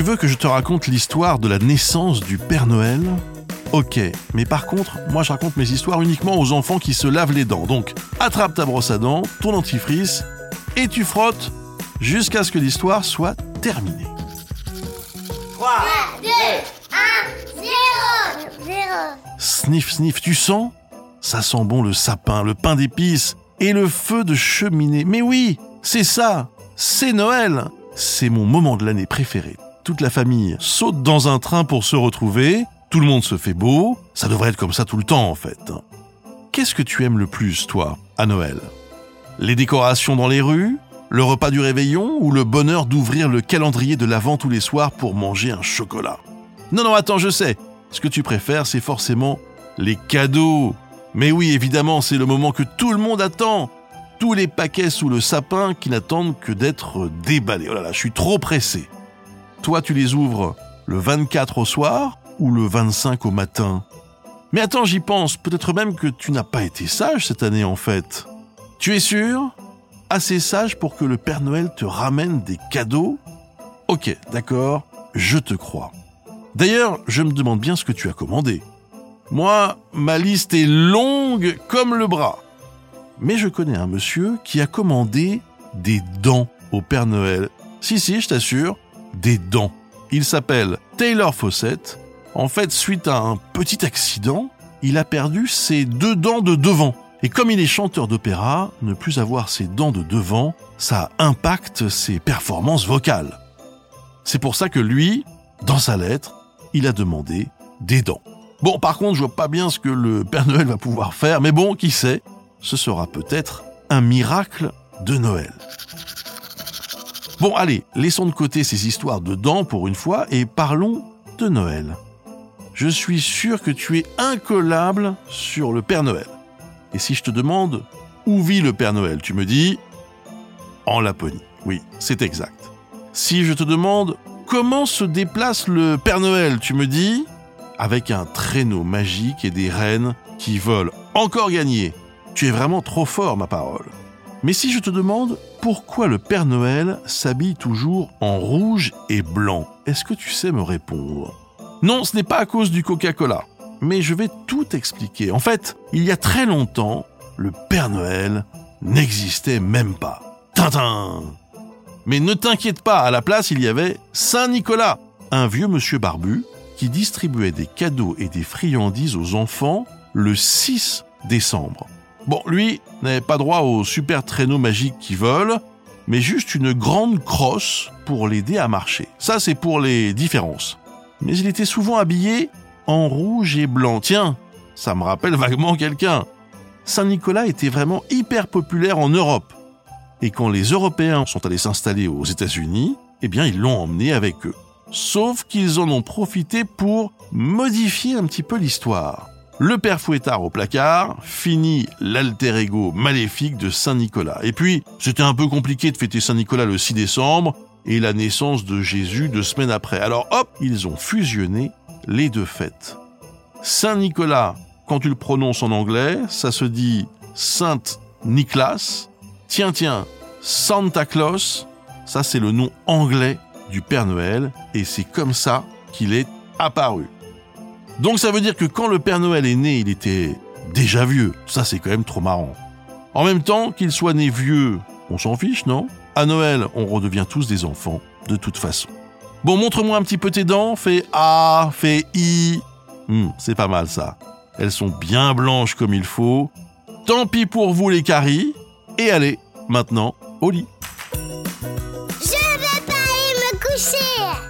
Tu veux que je te raconte l'histoire de la naissance du Père Noël? Ok, mais par contre, moi je raconte mes histoires uniquement aux enfants qui se lavent les dents. Donc, attrape ta brosse à dents, ton dentifrice, et tu frottes jusqu'à ce que l'histoire soit terminée. 3, 2, 1, 0 0 Sniff, sniff, tu sens? Ça sent bon le sapin, le pain d'épices et le feu de cheminée. Mais oui, c'est ça, c'est Noël. C'est mon moment de l'année préféré. Toute la famille saute dans un train pour se retrouver, tout le monde se fait beau, ça devrait être comme ça tout le temps en fait. Qu'est-ce que tu aimes le plus, toi, à Noël? Les décorations dans les rues? Le repas du réveillon? Ou le bonheur d'ouvrir le calendrier de l'Avent tous les soirs pour manger un chocolat? Non, non, attends, je sais. Ce que tu préfères, c'est forcément les cadeaux. Mais oui, évidemment, c'est le moment que tout le monde attend. Tous les paquets sous le sapin qui n'attendent que d'être déballés. Oh là là, je suis trop pressé. Toi, tu les ouvres le 24 au soir ou le 25 au matin Mais attends, j'y pense. Peut-être même que tu n'as pas été sage cette année en fait. Tu es sûr? Assez sage pour que le Père Noël te ramène des cadeaux? Ok, d'accord, je te crois. D'ailleurs, je me demande bien ce que tu as commandé. Moi, ma liste est longue comme le bras. Mais je connais un monsieur qui a commandé des dents au Père Noël. Si, si, je t'assure, des dents. Il s'appelle Taylor Fawcett. En fait, suite à un petit accident, il a perdu ses deux dents de devant. Et comme il est chanteur d'opéra, ne plus avoir ses dents de devant, ça impacte ses performances vocales. C'est pour ça que lui, dans sa lettre, il a demandé des dents. Bon, par contre, je vois pas bien ce que le Père Noël va pouvoir faire, mais bon, qui sait, ce sera peut-être un miracle de Noël. Bon, allez, laissons de côté ces histoires de dents pour une fois et parlons de Noël. Je suis sûr que tu es incollable sur le Père Noël. Et si je te demande où vit le Père Noël, tu me dis en Laponie. Oui, c'est exact. Si je te demande comment se déplace le Père Noël, tu me dis avec un traîneau magique et des rennes qui volent. Encore gagné. Tu es vraiment trop fort, ma parole. Mais si je te demande pourquoi le Père Noël s'habille toujours en rouge et blanc, est-ce que tu sais me répondre? Non, ce n'est pas à cause du Coca-Cola. Mais je vais tout expliquer. En fait, il y a très longtemps, le Père Noël n'existait même pas. Tintin Mais ne t'inquiète pas, à la place, il y avait Saint Nicolas, un vieux monsieur barbu qui distribuait des cadeaux et des friandises aux enfants le 6 décembre. Bon, lui n'avait pas droit au super traîneau magique qui vole, mais juste une grande crosse pour l'aider à marcher. Ça, c'est pour les différences. Mais il était souvent habillé en rouge et blanc. Tiens, ça me rappelle vaguement quelqu'un. Saint-Nicolas était vraiment hyper populaire en Europe. Et quand les Européens sont allés s'installer aux États-Unis, eh bien, ils l'ont emmené avec eux. Sauf qu'ils en ont profité pour modifier un petit peu l'histoire. Le père Fouettard au placard, fini l'alter ego maléfique de Saint-Nicolas. Et puis, c'était un peu compliqué de fêter Saint-Nicolas le 6 décembre et la naissance de Jésus deux semaines après. Alors hop, ils ont fusionné les deux fêtes. Saint-Nicolas, quand tu le prononces en anglais, ça se dit Sainte Nicolas. Tiens, tiens, Santa Claus, ça c'est le nom anglais du Père Noël et c'est comme ça qu'il est apparu. Donc ça veut dire que quand le Père Noël est né, il était déjà vieux. Ça c'est quand même trop marrant. En même temps, qu'il soit né vieux, on s'en fiche, non? À Noël, on redevient tous des enfants, de toute façon. Bon, montre-moi un petit peu tes dents, fais A, fais I. Hmm, c'est pas mal ça. Elles sont bien blanches comme il faut. Tant pis pour vous les caries. Et allez, maintenant, au lit. Je vais pas aller me coucher